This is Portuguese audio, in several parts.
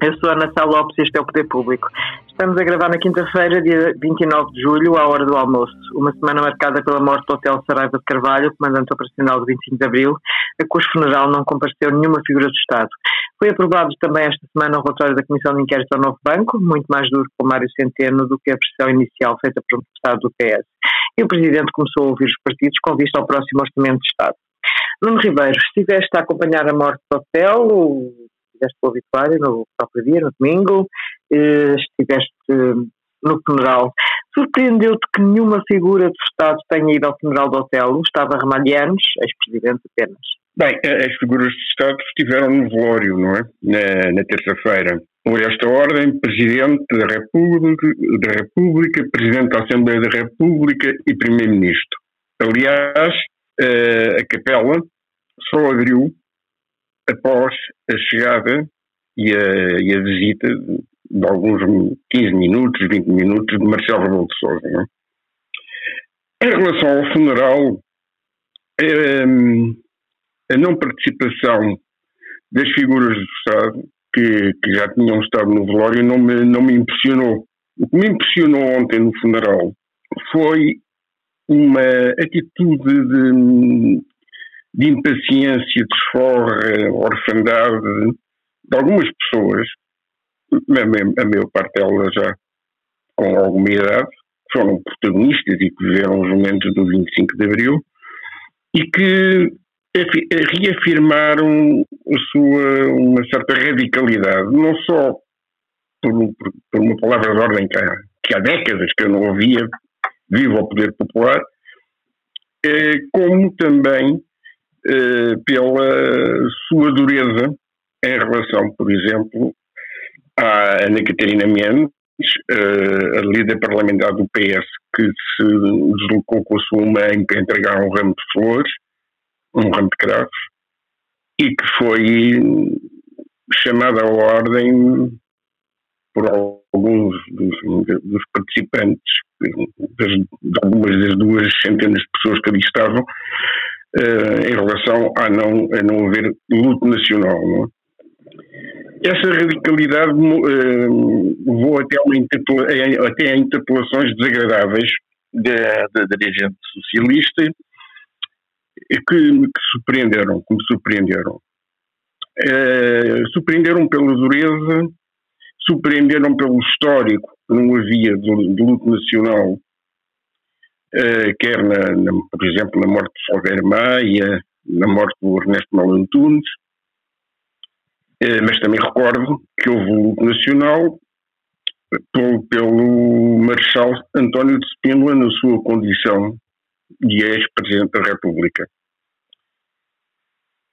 Eu sou Ana Sá Lopes e este é o Poder Público. Estamos a gravar na quinta-feira, dia 29 de julho, à hora do almoço. Uma semana marcada pela morte do Hotel Saraiva de Carvalho, comandante operacional do 25 de Abril, a cujo funeral não compareceu nenhuma figura do Estado. Foi aprovado também esta semana o relatório da Comissão de Inquérito ao Novo Banco, muito mais duro com Mário Centeno do que a pressão inicial feita por um deputado do PS. E o Presidente começou a ouvir os partidos com vista ao próximo Orçamento de Estado. Nuno Ribeiro, estiveste a acompanhar a morte do hotel, estiveste com o no próprio dia, no domingo, eh, estiveste no funeral. Surpreendeu-te que nenhuma figura do Estado tenha ido ao funeral do hotel? Gustavo Ramalhianos, ex-presidente apenas. Bem, as figuras do Estado estiveram no velório, não é? Na, na terça-feira. Por esta ordem, Presidente da República, da República, Presidente da Assembleia da República e Primeiro-Ministro. Aliás, a capela só abriu após a chegada e a, e a visita de alguns 15 minutos, 20 minutos de Marcelo Rebelo de Sousa. É? Em relação ao funeral, ehm, a não participação das figuras do Estado, que, que, já tinham estado no velório, não me, não me impressionou. O que me impressionou ontem no funeral foi uma atitude de, de impaciência, desforra, orfandade de algumas pessoas, a maior parte delas já com alguma idade, foram protagonistas e que viveram os momentos do 25 de Abril e que reafirmaram a sua, uma certa radicalidade, não só por, por uma palavra de ordem que há, que há décadas que eu não ouvia, viva o poder popular, eh, como também eh, pela sua dureza em relação, por exemplo, à Ana Catarina Mendes, eh, a líder parlamentar do PS, que se deslocou com a sua mãe para entregar um ramo de flores, um ramo de cravos, e que foi chamada à ordem por alguns dos, dos participantes, de algumas das duas centenas de pessoas que ali estavam, em relação a não, a não haver luto nacional. Não é? Essa radicalidade uh, levou até, até a interpelações desagradáveis da, da dirigente socialista que, que surpreenderam, que me surpreenderam. Uh, surpreenderam pela dureza, surpreenderam pelo histórico que não havia de, de luto nacional, quer, na, na, por exemplo, na morte de Salveiro Maia, na morte do Ernesto Malantunes, uh, mas também recordo que houve um luto nacional pelo, pelo Marechal António de Spínola na sua condição de ex-presidente da República.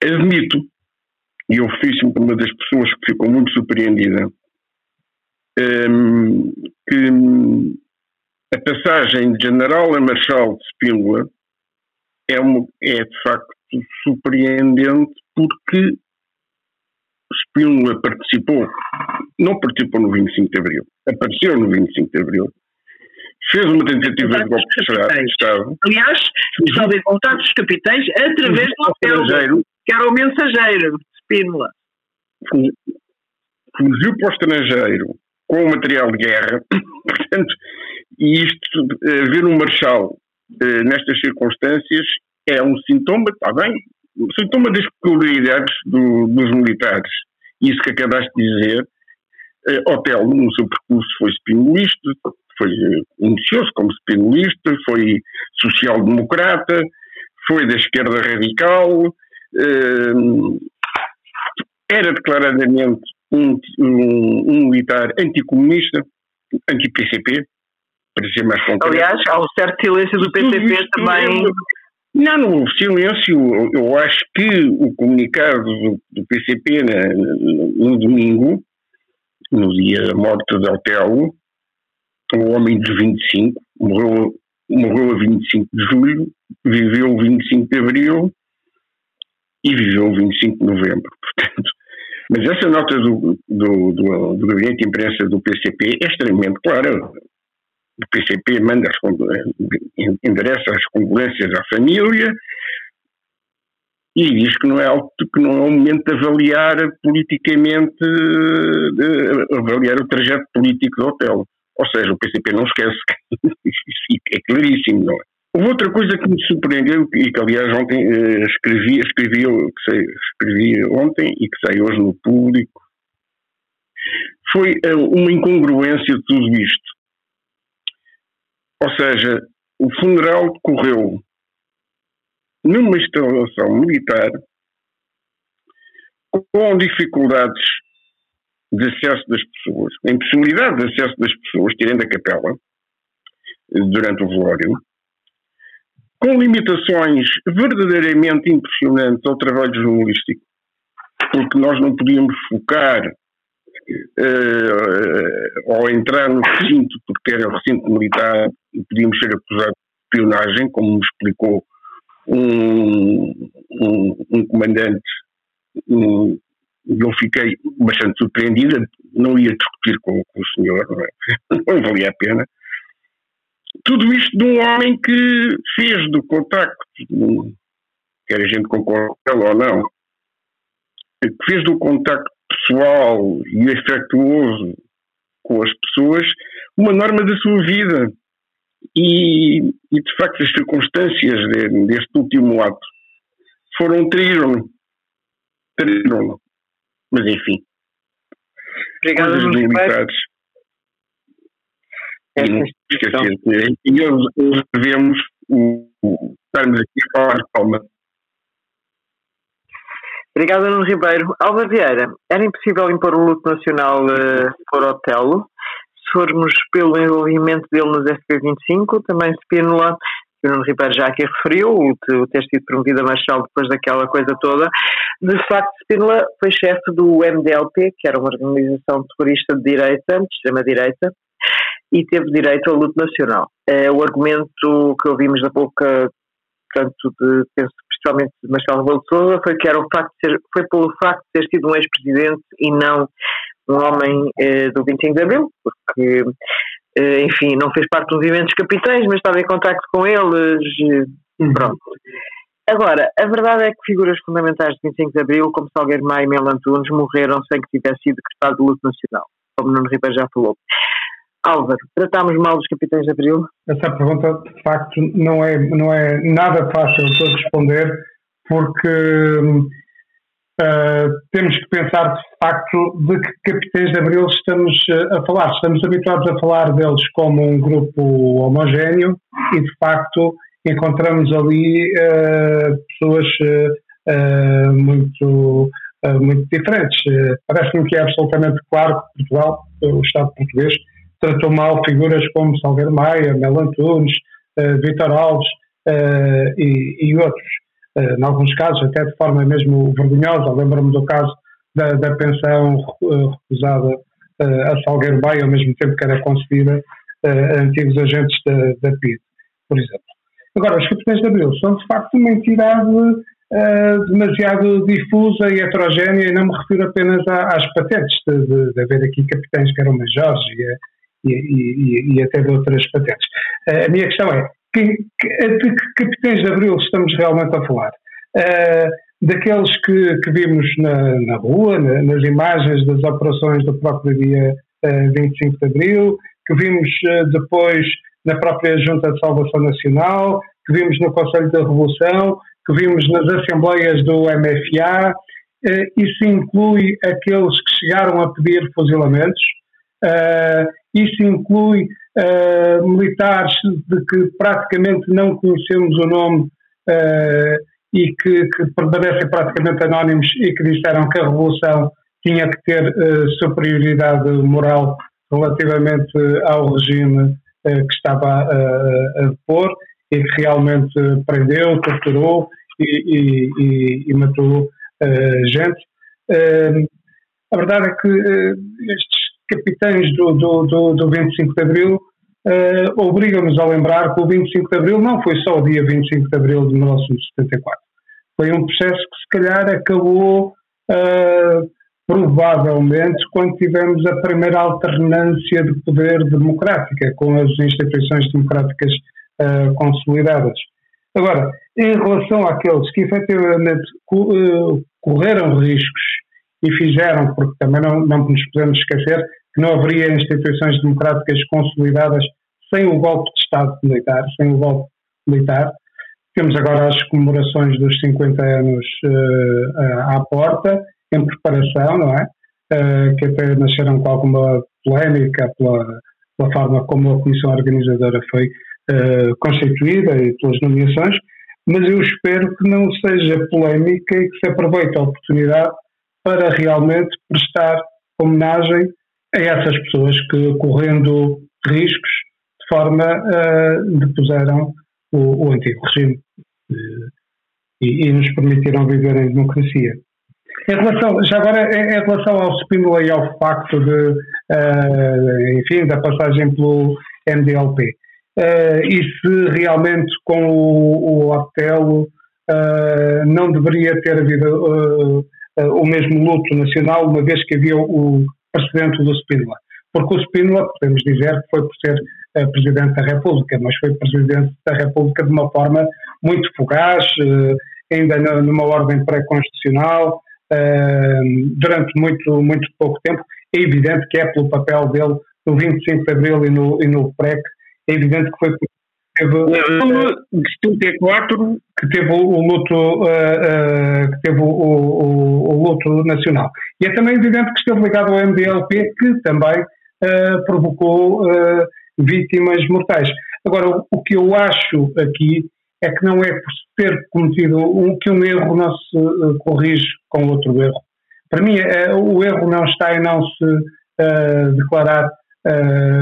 Admito, e eu fiz-me uma das pessoas que ficou muito surpreendida, um, que a passagem de general a marechal de Spínola é, uma, é de facto surpreendente porque Spínola participou, não participou no 25 de Abril, apareceu no 25 de Abril, fez uma tentativa de golpe de Estado. Aliás, estava em contato dos capitães através do hotel, que era o mensageiro de Spínola. Fugiu para o estrangeiro com material de guerra, portanto, e isto, eh, ver um marechal eh, nestas circunstâncias é um sintoma, está bem, um sintoma das peculiaridades do, dos militares. Isso que acabaste de dizer, uh, Otelo, no seu percurso, foi spinolista, foi, iniciou-se como spinolista, foi social-democrata, foi da esquerda radical, era declaradamente um, um, um militar anticomunista, anti-PCP, para ser mais concreto. Aliás, há um certo silêncio do PCP também. Não, não houve silêncio. Eu acho que o comunicado do, do PCP na, no, domingo, no dia da morte de Otelo, o homem dos 25, morreu morreu a 25 de julho, viveu o 25 de abril e viveu o 25 de novembro. Portanto, mas essa nota do, do, do, do gabinete de imprensa do PCP é extremamente clara. O PCP manda endereça as condolências à família e diz que não é que não é o momento de avaliar politicamente de avaliar o trajeto político do hotel. Ou seja, o PCP não esquece, é claríssimo, não é? Houve outra coisa que me surpreendeu e que, aliás, ontem eh, escrevi, escrevi, sei, escrevi ontem e que saiu hoje no público, foi eh, uma incongruência de tudo isto. Ou seja, o funeral decorreu numa instalação militar com dificuldades de acesso das pessoas, impossibilidade de acesso das pessoas, tirando a capela, durante o velório, com limitações verdadeiramente impressionantes ao trabalho jornalístico, porque nós não podíamos focar uh, ao entrar no recinto, porque era recinto militar, e podíamos ser acusados de espionagem, como me explicou um, um, um comandante um, eu fiquei bastante surpreendida, não ia discutir com, com o senhor, não, é? não, valia a pena. Tudo isto de um homem que fez do contacto, quer a gente concorde ou não, que fez do contacto pessoal e afetuoso com as pessoas uma norma da sua vida. E, e de facto as circunstâncias de, deste último ato foram traíram-no. Traíram-no. Mas enfim. Obrigado, coisas E não esquecer. E nós devemos estarmos aqui a falar calma. Obrigado, Nuno Ribeiro. Alva Vieira, era impossível impor o luto nacional uh, por Otelo. Se formos pelo envolvimento dele nos FP25, também Spínola que o Nuno Ribeiro já aqui referiu, o ter sido promovido a Marshal depois daquela coisa toda. De facto, Spínola foi chefe do MDLP, que era uma organização terrorista de direita, de extrema-direita, e teve direito ao luto nacional. É, o argumento que ouvimos da boca, tanto de, penso, principalmente de Marcelo Rebelo de Sousa, foi que era o facto de ser, foi pelo facto de ter sido um ex-presidente e não um homem eh, do 25 de Abril, porque eh, enfim, não fez parte dos movimentos capitães, mas estava em contacto com eles, uhum. pronto. Agora, a verdade é que figuras fundamentais de 25 de Abril, como Salgueiro Maia e Mel Antunes, morreram sem que tivesse sido decretado o luto nacional, como Nuno Ribeiro já falou. Álvaro, tratámos mal os capitães de Abril? Essa pergunta, de facto, não é, não é nada fácil de responder, porque Uh, temos que pensar de facto de que capitães de Abril estamos uh, a falar. Estamos habituados a falar deles como um grupo homogéneo e de facto encontramos ali uh, pessoas muito, muito diferentes. Parece-me que é absolutamente claro que Portugal, o Estado português, tratou mal figuras como Salgueiro Maia, Mel Antunes, Vitor Alves e, e outros uh, em alguns casos até de forma mesmo vergonhosa. Lembro-me do caso da, da pensão uh, recusada uh, a Salgueiro Bay, ao mesmo tempo que era concedida a antigos agentes da, da PID, por exemplo. Agora, os capitães de Abril são de facto uma entidade demasiado difusa e heterogénea, e não me refiro apenas às patentes, de, de, de haver aqui capitães que eram majores e, e, e, até de outras patentes. A minha questão é, que, que, de que capitães de Abril estamos realmente a falar? Uh, daqueles que, que vimos na, na rua, na, nas imagens das operações do próprio dia uh, eh, 25 de Abril, que vimos uh, depois na própria Junta de Salvação Nacional, que vimos no Conselho da Revolução, que vimos nas assembleias do MFA. Isso inclui aqueles que chegaram a pedir fuzilamentos, isso inclui uh, militares de que praticamente não conhecemos o nome uh, e que, que, permanecem praticamente anónimos e que disseram que a Revolução tinha que ter uh, superioridade moral relativamente ao regime que estava a, a depor e que realmente prendeu, torturou e, e, e matou gente. a verdade é que estes capitães do, do, do, do 25 de Abril uh, obriga-nos a lembrar que o 25 de Abril não foi só o dia 25 de Abril de 1974. Foi um processo que se calhar acabou uh, provavelmente quando tivemos a primeira alternância de poder democrática, com as instituições democráticas uh, consolidadas. Agora, em relação àqueles que efetivamente correram riscos e fizeram, porque também não, não nos podemos esquecer que não haveria instituições democráticas consolidadas sem o golpe de Estado militar, sem o golpe militar. Temos agora as comemorações dos 50 anos uh, à porta, em preparação, não é? Uh, que até nasceram com alguma polémica pela, pela forma como a comissão organizadora foi uh, constituída e pelas nomeações, mas eu espero que não seja polémica e que se aproveite a oportunidade para realmente prestar homenagem a essas pessoas que, correndo riscos, de forma uh, depuseram o, o antigo regime uh, e, e, nos permitiram viver em democracia. Em relação, já agora, em, relação ao Spínola e ao facto de, uh, enfim, da passagem pelo MDLP, e se realmente com o, o Otelo não deveria ter havido o mesmo luto nacional, uma vez que havia o, precedente do Spínola. Porque o Spínola, podemos dizer foi por ser uh, Presidente da República, mas foi Presidente da República de uma forma muito fugaz, uh, ainda numa ordem pré-constitucional, uh, durante muito, muito pouco tempo. É evidente que é pelo papel dele no 25 de Abril e no, e no PREC, é evidente que foi teve, de 74 que teve o, luto uh, uh, que teve o, o, o, luto nacional. E é também evidente que esteve ligado ao MDLP que também uh, provocou vítimas mortais. Agora o, que eu acho aqui é que não é por ter cometido um, que um erro não se corrige com outro erro. Para mim o erro não está em não se declarar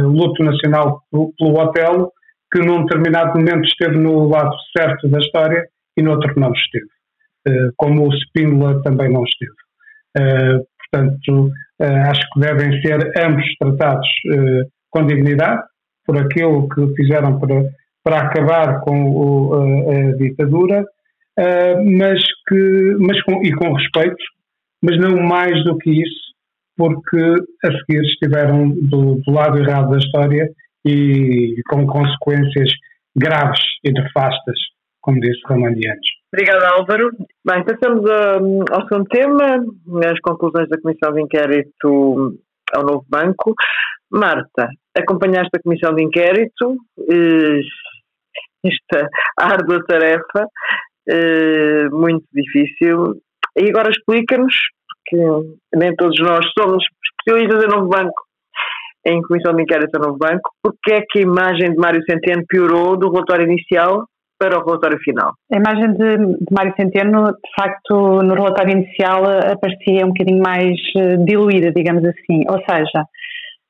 luto nacional pelo, pelo Otelo que num determinado momento esteve no lado certo da história e no outro não esteve, eh, como o Spínola também não esteve. Eh, portanto, eh, acho que devem ser ambos tratados com dignidade por aquilo que fizeram para, para acabar com o, a, a, ditadura, mas que, mas com, e com respeito, mas não mais do que isso, porque a seguir estiveram do, do lado errado da história e com consequências graves e nefastas, como disse Romandianos. Obrigada, Álvaro. Bem, passamos ao segundo tema, as conclusões da Comissão de Inquérito ao Novo Banco. Marta, acompanhaste a Comissão de Inquérito, esta árdua tarefa, eh, muito difícil, e agora explica-nos, porque nem todos nós somos especialistas em Novo Banco, em comissão de inquérito Novo Banco, porque é que a imagem de Mário Centeno piorou do relatório inicial para o relatório final? A imagem de, de Mário Centeno, de facto, no relatório inicial aparecia um bocadinho mais eh, diluída, digamos assim, ou seja,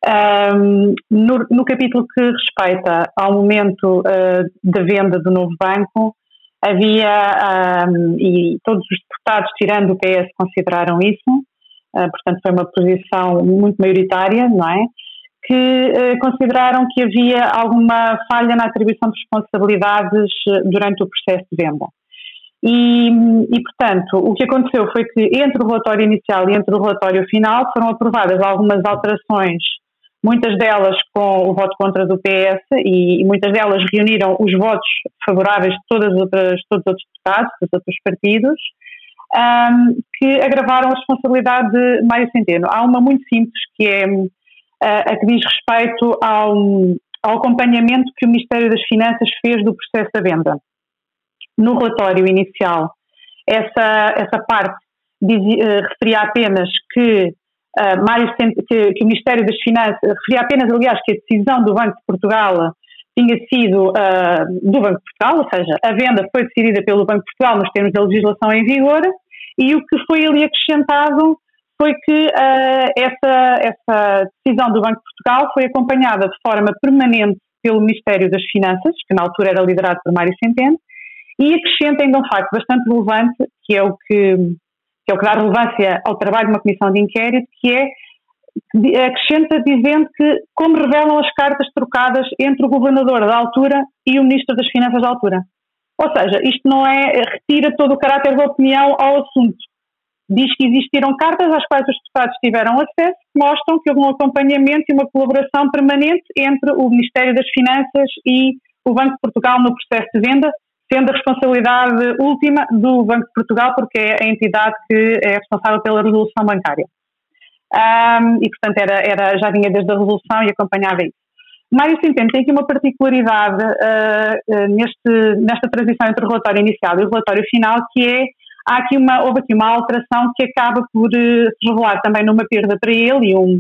um, no, no, capítulo que respeita ao momento uh, da venda do novo banco, havia, um, e todos os deputados, tirando o PS, consideraram isso, uh, portanto foi uma posição muito maioritária, não é? Que eh, consideraram que havia alguma falha na atribuição de responsabilidades eh, durante o processo de venda. E, e, portanto, o que aconteceu foi que entre o relatório inicial e entre o relatório final foram aprovadas algumas alterações, muitas delas com o voto contra do PS e, e muitas delas reuniram os votos favoráveis de todas outras, todos os outros deputados, dos outros partidos, um, que agravaram a responsabilidade de Mário Centeno. Há uma muito simples que é a que diz respeito ao, ao acompanhamento que o Ministério das Finanças fez do processo da venda. No relatório inicial, essa, essa parte diz, uh, referia apenas que, uh, que, que, o Ministério das Finanças, referia apenas, aliás, que a decisão do Banco de Portugal tinha sido uh, do Banco de Portugal, ou seja, a venda foi decidida pelo Banco de Portugal nos termos da legislação em vigor, e o que foi ali acrescentado foi que uh, essa, essa decisão do Banco de Portugal foi acompanhada de forma permanente pelo Ministério das Finanças, que na altura era liderado por Mário Centeno, e acrescenta ainda um facto bastante relevante, que é o que, que, é o que dá relevância ao trabalho de uma comissão de inquérito, que é acrescenta dizendo que, como revelam as cartas trocadas entre o governador da altura e o ministro das Finanças da altura. Ou seja, isto não é, retira todo o caráter da opinião ao assunto. Diz que existiram cartas às quais os deputados tiveram acesso, que mostram que houve um acompanhamento e uma colaboração permanente entre o Ministério das Finanças e o Banco de Portugal no processo de venda, sendo a responsabilidade última do Banco de Portugal, porque é a entidade que é responsável pela resolução bancária. Um, e, portanto, era, era, já vinha desde a resolução e acompanhava isso. Mário Centeno tem aqui uma particularidade uh, uh, neste, nesta transição entre o relatório inicial e o relatório final, que é há aqui uma, houve aqui uma alteração que acaba por uh, se revelar também numa perda para ele e um,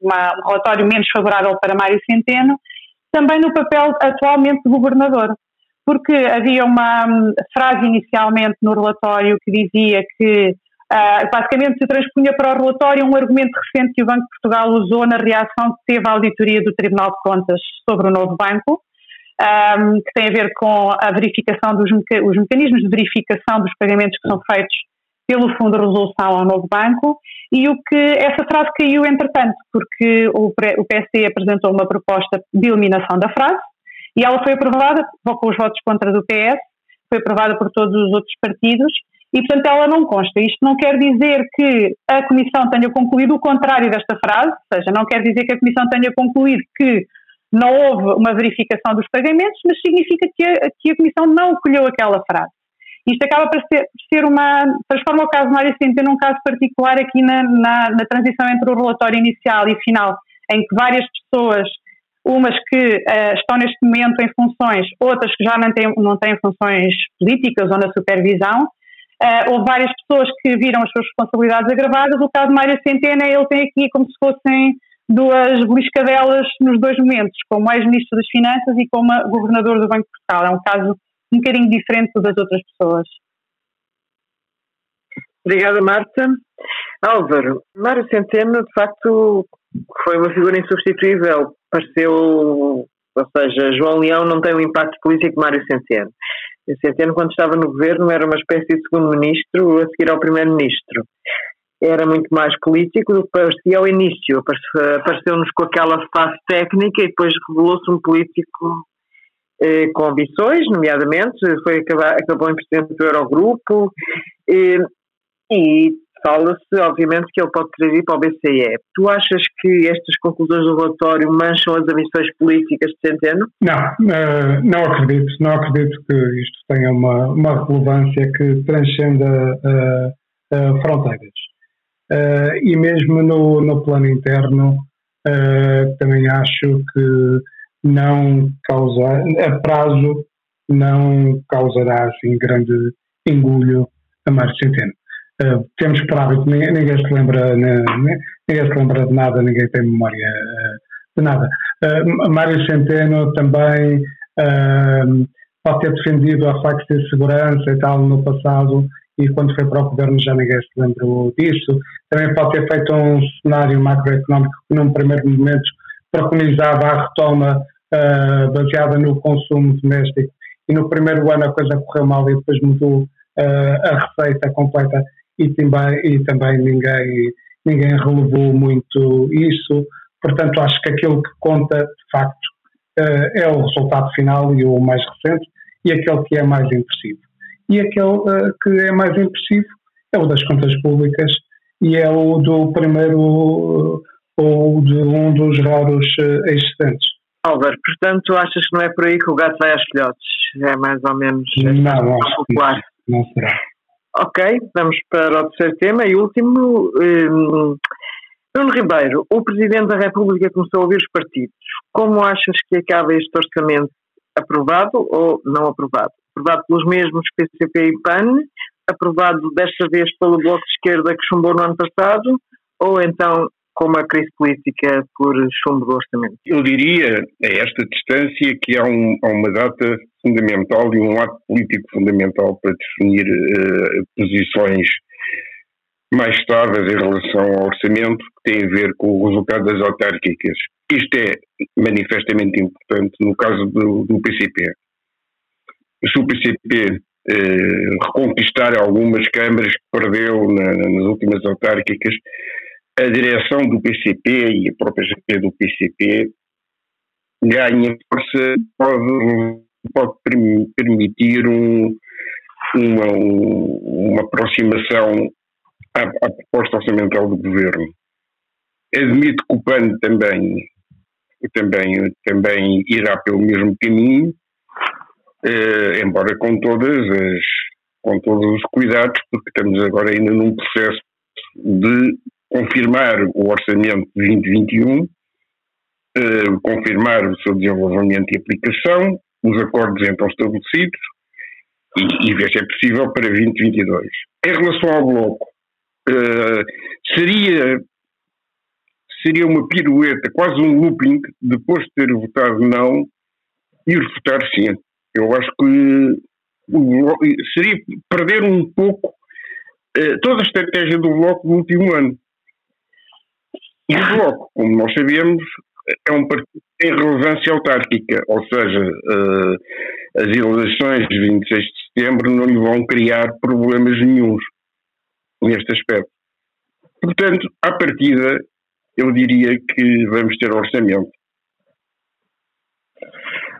uma, um relatório menos favorável para Mário Centeno, também no papel atualmente de governador. Porque havia uma um, frase inicialmente no relatório que dizia que uh, basicamente se transpunha para o relatório um argumento recente que o Banco de Portugal usou na reação que teve à auditoria do Tribunal de Contas sobre o novo banco, um, que tem a ver com a verificação dos meca os mecanismos de verificação dos pagamentos que são feitos pelo Fundo de Resolução ao novo banco e o que essa frase caiu entretanto, porque o, o PSD apresentou uma proposta de eliminação da frase, e ela foi aprovada, com os votos contra do PS, foi aprovada por todos os outros partidos e, portanto, ela não consta. Isto não quer dizer que a Comissão tenha concluído o contrário desta frase, ou seja, não quer dizer que a Comissão tenha concluído que não houve uma verificação dos pagamentos, mas significa que a, que a Comissão não colheu aquela frase. Isto acaba por ser, ser uma. transforma o caso Mário Centeno num caso particular aqui na, na, na transição entre o relatório inicial e final, em que várias pessoas umas que uh, estão neste momento em funções, outras que já não têm, não têm funções políticas ou na supervisão. Uh, houve várias pessoas que viram as suas responsabilidades agravadas. O caso Mário Centena, ele tem aqui como se fossem duas beliscadelas nos dois momentos, como ex-ministro das Finanças e como governador do Banco de Portugal. É um caso um bocadinho diferente das outras pessoas. Obrigada, Marta. Álvaro, Mário Centeno, de facto, foi uma figura insubstituível pareceu, ou seja, João Leão não tem o impacto político de Mário Centeno. Centeno, quando estava no governo, era uma espécie de segundo-ministro a seguir ao primeiro-ministro. Era muito mais político do que parecia ao início. Apareceu-nos com aquela face técnica e depois revelou-se um político eh, com ambições, nomeadamente, foi acabar, acabou em presidente do Eurogrupo eh, e fala-se, obviamente, que ele pode trazer para o BCE. Tu achas que estas conclusões do relatório mancham as ambições políticas de Centeno? Não, uh, não acredito. Não acredito que isto tenha uma, uma relevância que transcenda uh, uh, fronteiras. E mesmo no, no plano interno, também acho que não causa, a prazo, não causará assim grande engulho a Mário Centeno. Uh, temos por hábito, ninguém, ninguém, se lembra, ninguém se lembra de nada, ninguém tem memória uh, de nada. Uh, Mário Centeno também pode ter defendido a facto de segurança e tal no passado e quando foi para o governo já ninguém se lembrou disso. Também pode ter feito um cenário macroeconómico que num primeiro momento preconizava a retoma baseada no consumo doméstico e no primeiro ano a coisa correu mal e depois mudou a receita completa e também, e também ninguém, ninguém relevou muito isso. Portanto, acho que aquilo que conta, de facto, eh, é o resultado final e o mais recente, e aquele que é mais impressivo. E aquele eh, que é mais impressivo é o das contas públicas e é o do primeiro ou de um dos raros eh, existentes. Álvaro, portanto, achas que não é por aí que o gato vai aos filhotes? É mais ou menos. Não, não, não será. Ok, vamos para o terceiro tema e último. Um, Bruno Ribeiro, o Presidente da República começou a ouvir os partidos. Como achas que acaba este orçamento? Aprovado ou não aprovado? Aprovado pelos mesmos PCP e PAN? Aprovado desta vez pelo Bloco de Esquerda que chumbou no ano passado? Ou então com uma crise política por chumbo do orçamento? Eu diria, a esta distância, que há, um, há uma data fundamental e um ato político fundamental para definir uh, posições mais estáveis em relação ao orçamento, que tem a ver com o resultado das autárquicas. Isto é manifestamente importante no caso do, do PCP. Se o PCP eh, reconquistar algumas câmaras que perdeu na, nas últimas autárquicas, a direção do PCP e a própria GP do PCP ganha força, pode, pode permitir um, uma, uma aproximação à, à, proposta orçamental do governo. Admito que o PAN também, também, também irá pelo mesmo caminho, eh, embora com todas as com todos os cuidados, porque estamos agora ainda num processo de confirmar o orçamento de 2021, eh, confirmar o seu desenvolvimento e aplicação, os acordos então estabelecidos e, e ver se é possível para 2022. Em relação ao Bloco, eh, seria, seria uma pirueta, quase um looping, depois de ter votado não, ir votar sim. Eu acho que seria perder um pouco eh, toda a estratégia do Bloco no último ano. E o Bloco, como nós sabemos, é um partido que tem relevância autárquica, ou seja, uh, as eleições de 26 de setembro não lhe vão criar problemas nenhums neste aspecto. Portanto, à partida, eu diria que vamos ter orçamento.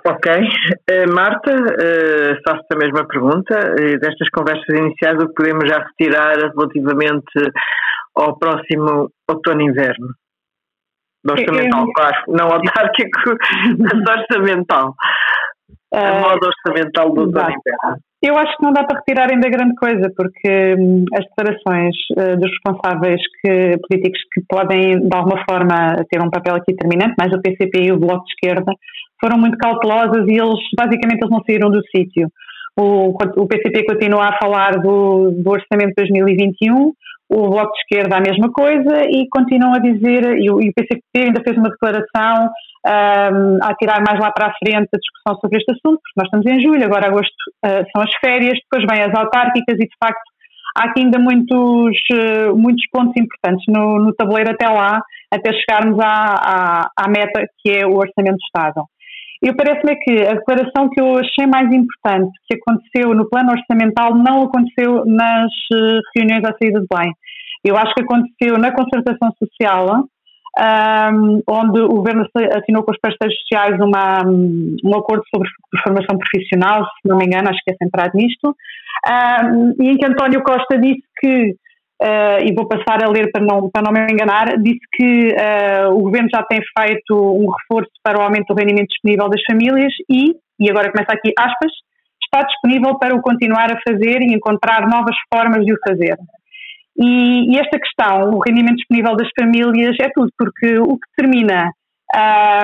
Ok. Uh, Marta, uh, faço a mesma pergunta. Uh, destas conversas iniciais, o que podemos já retirar relativamente ao próximo outono-inverno? Do orçamental, é, claro. Não autárquico, mas orçamental. A moda orçamental do outono-inverno. Eu acho que não dá para retirar ainda grande coisa, porque hum, as declarações uh, dos responsáveis que, políticos que podem, de alguma forma, ter um papel aqui determinante, mais o PCP e o Bloco de Esquerda, foram muito cautelosas e eles, basicamente, eles não saíram do sítio. O, o PCP continua a falar do, do orçamento de 2021, o Bloco de Esquerda a mesma coisa e continuam a dizer, e o, PCP ainda fez uma declaração um, a tirar mais lá para a frente a discussão sobre este assunto, porque nós estamos em julho, agora agosto uh, são as férias, depois vêm as autárquicas e de facto há aqui ainda muitos, uh, muitos pontos importantes no, no, tabuleiro até lá, até chegarmos à, à, à meta que é o Orçamento de Estado. Eu parece-me que a declaração que eu achei mais importante que aconteceu no plano orçamental não aconteceu nas uh, reuniões à saída de bem. Eu acho que aconteceu na concertação social, um, onde o governo assinou com os parceiros sociais uma, um acordo sobre formação profissional, se não me engano, acho que é centrado nisto, um, e em que António Costa disse que, uh, e vou passar a ler para não, para não me enganar, disse que uh, o governo já tem feito um reforço para o aumento do rendimento disponível das famílias e, e agora começa aqui aspas, está disponível para o continuar a fazer e encontrar novas formas de o fazer. E, e, esta questão, o rendimento disponível das famílias, é tudo, porque o que determina,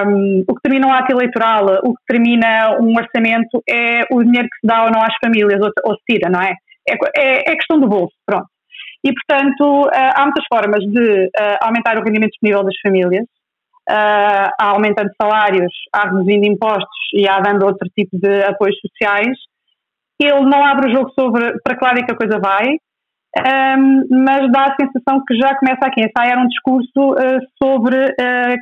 um, o que determina um ato eleitoral, o que determina um orçamento é o dinheiro que se dá ou não às famílias, ou, ou se tira, não é? É, é? é, questão do bolso, pronto. E, portanto, uh, há muitas formas de uh, aumentar o rendimento disponível das famílias, uh, há aumentando salários, há reduzindo impostos e há dando outro tipo de apoios sociais. Ele não abre o jogo sobre para lado é que a coisa vai, um, mas dá a sensação que já começa aqui a ensaiar um discurso sobre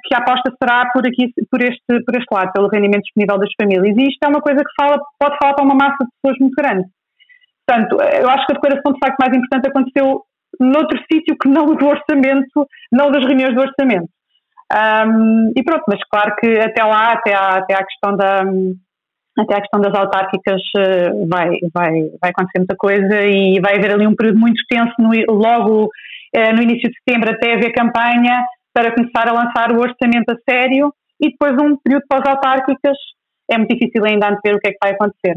que a aposta será por aqui, por este, por este lado, pelo rendimento disponível das famílias. E isto é uma coisa que fala, pode falar para uma massa de pessoas muito grande. Portanto, eu acho que a declaração de facto mais importante aconteceu noutro sítio que não do orçamento, não das reuniões do orçamento. Um, e pronto, mas claro que até lá, até à, até à questão da, até a questão das autárquicas eh, vai, vai, vai acontecer muita coisa e vai haver ali um período muito tenso no, logo eh, no início de setembro até haver campanha para começar a lançar o orçamento a sério e depois um período pós-autárquicas é muito difícil ainda antever o que é que vai acontecer.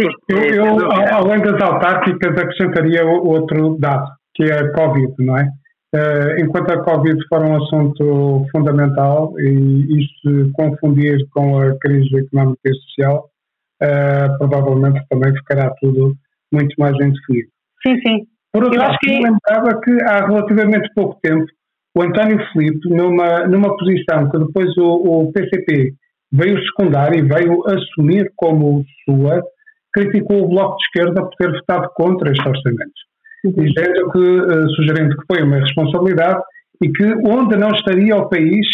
Sim, eu, eu além das autárquicas acrescentaria outro dado, que é a Covid, não é? Uh, enquanto a Covid for um assunto fundamental e isto confundir com a crise económica e social, uh, provavelmente também ficará tudo muito mais indefinido. Sim, sim. Por outro lado, que... lembrava que há relativamente pouco tempo o António Filipe, numa, numa posição que depois o, o PCP veio secundar e veio assumir como sua, criticou o Bloco de Esquerda por ter votado contra este orçamento dizendo que, uh, sugerindo que foi uma responsabilidade e que onde não estaria o país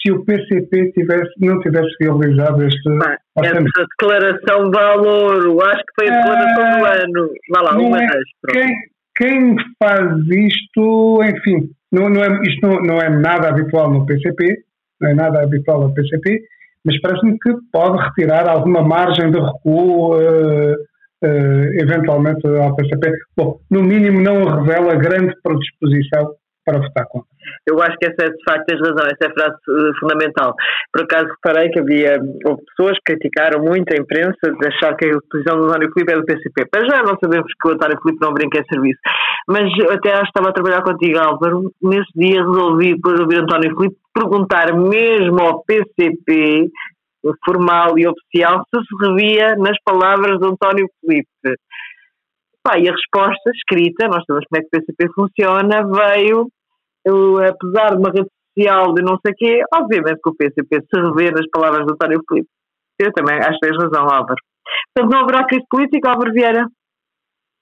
se o PCP tivesse, não tivesse realizado este ah, Essa declaração de valor, acho que foi a declaração é, do ano. Vá lá, uma é, quem, quem faz isto, enfim, não, não é, isto não, não é nada habitual no PCP, não é nada habitual no PCP, mas parece-me que pode retirar alguma margem de recuo uh, uh, eventualmente ao PCP. Bom, no mínimo não revela grande predisposição para votar contra. Eu acho que essa é, de facto, tens razão, essa é a frase uh, fundamental. Por acaso reparei que havia pessoas que criticaram muito a imprensa de achar que a posição do António Filipe é do PCP. Mas já não sabemos que o António Filipe não brinca em serviço. Mas até acho que estava a trabalhar contigo, Álvaro. Nesse dia resolvi, de ouvir António Filipe, perguntar mesmo ao PCP, formal e oficial, se se revia nas palavras de António Filipe. Pá, e a resposta escrita, nós sabemos como é que o PCP funciona, veio eu, apesar de uma rede social de não sei o quê, obviamente que o PCP se revê nas palavras do António Filipe. Eu também acho que tens razão, Álvaro. Portanto, não haverá crise política, Álvaro Vieira?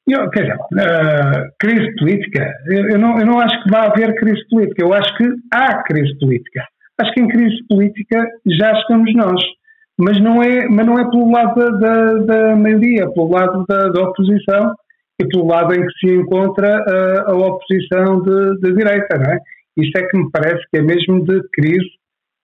Eu, quer dizer, uh, crise política, eu, não, eu não acho que vá haver crise política, eu acho que há crise política. Acho que em crise política já estamos nós, mas não é, mas não é pelo lado da, da, da maioria, pelo lado da, da oposição, e pelo lado em que se encontra a, a oposição de, direita, não é? Isto é que me parece que é mesmo de crise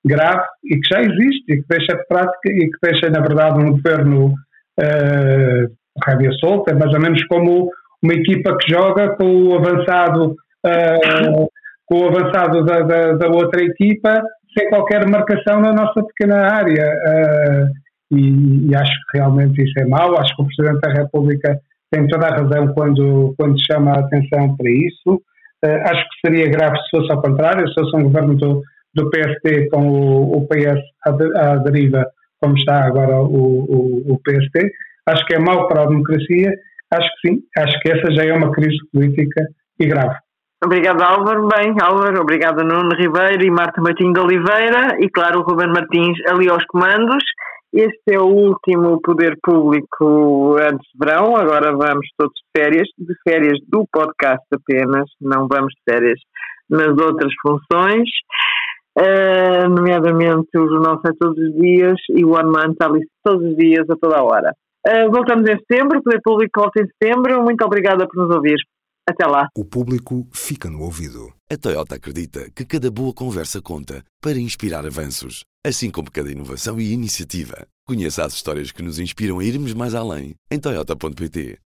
grave e que já existe e que deixa de prática e que deixa, na verdade, um governo uh, rábia solta, mais ou menos como uma equipa que joga com o avançado, uh, com o avançado da, da, da, outra equipa sem qualquer marcação na nossa pequena área. Uh, e, e, acho que realmente isso é mau. Acho que o Presidente da República tem toda a razão quando, quando chama a atenção para isso. Uh, acho que seria grave se fosse ao contrário, se fosse um governo do, do PSD com o, o PS à, à, deriva, como está agora o, o, o PSD. Acho que é mau para a democracia. Acho que sim, acho que essa já é uma crise política e grave. Obrigada, Álvaro. Bem, Álvaro, obrigada, Nuno Ribeiro e Marta Martins de Oliveira e, claro, o Ruben Martins ali aos comandos. Este é o último poder público antes de verão, agora vamos todos de férias, de férias do podcast apenas, não vamos de férias nas outras funções, uh, nomeadamente o Jornal Sai todos os dias e o Man está ali todos os dias, a toda a hora. Uh, voltamos em setembro, o Poder Público volta em setembro, muito obrigada por nos ouvir. Até lá. O público fica no ouvido. A Toyota acredita que cada boa conversa conta para inspirar avanços, assim como cada inovação e iniciativa. Conheça as histórias que nos inspiram a irmos mais além em Toyota.pt.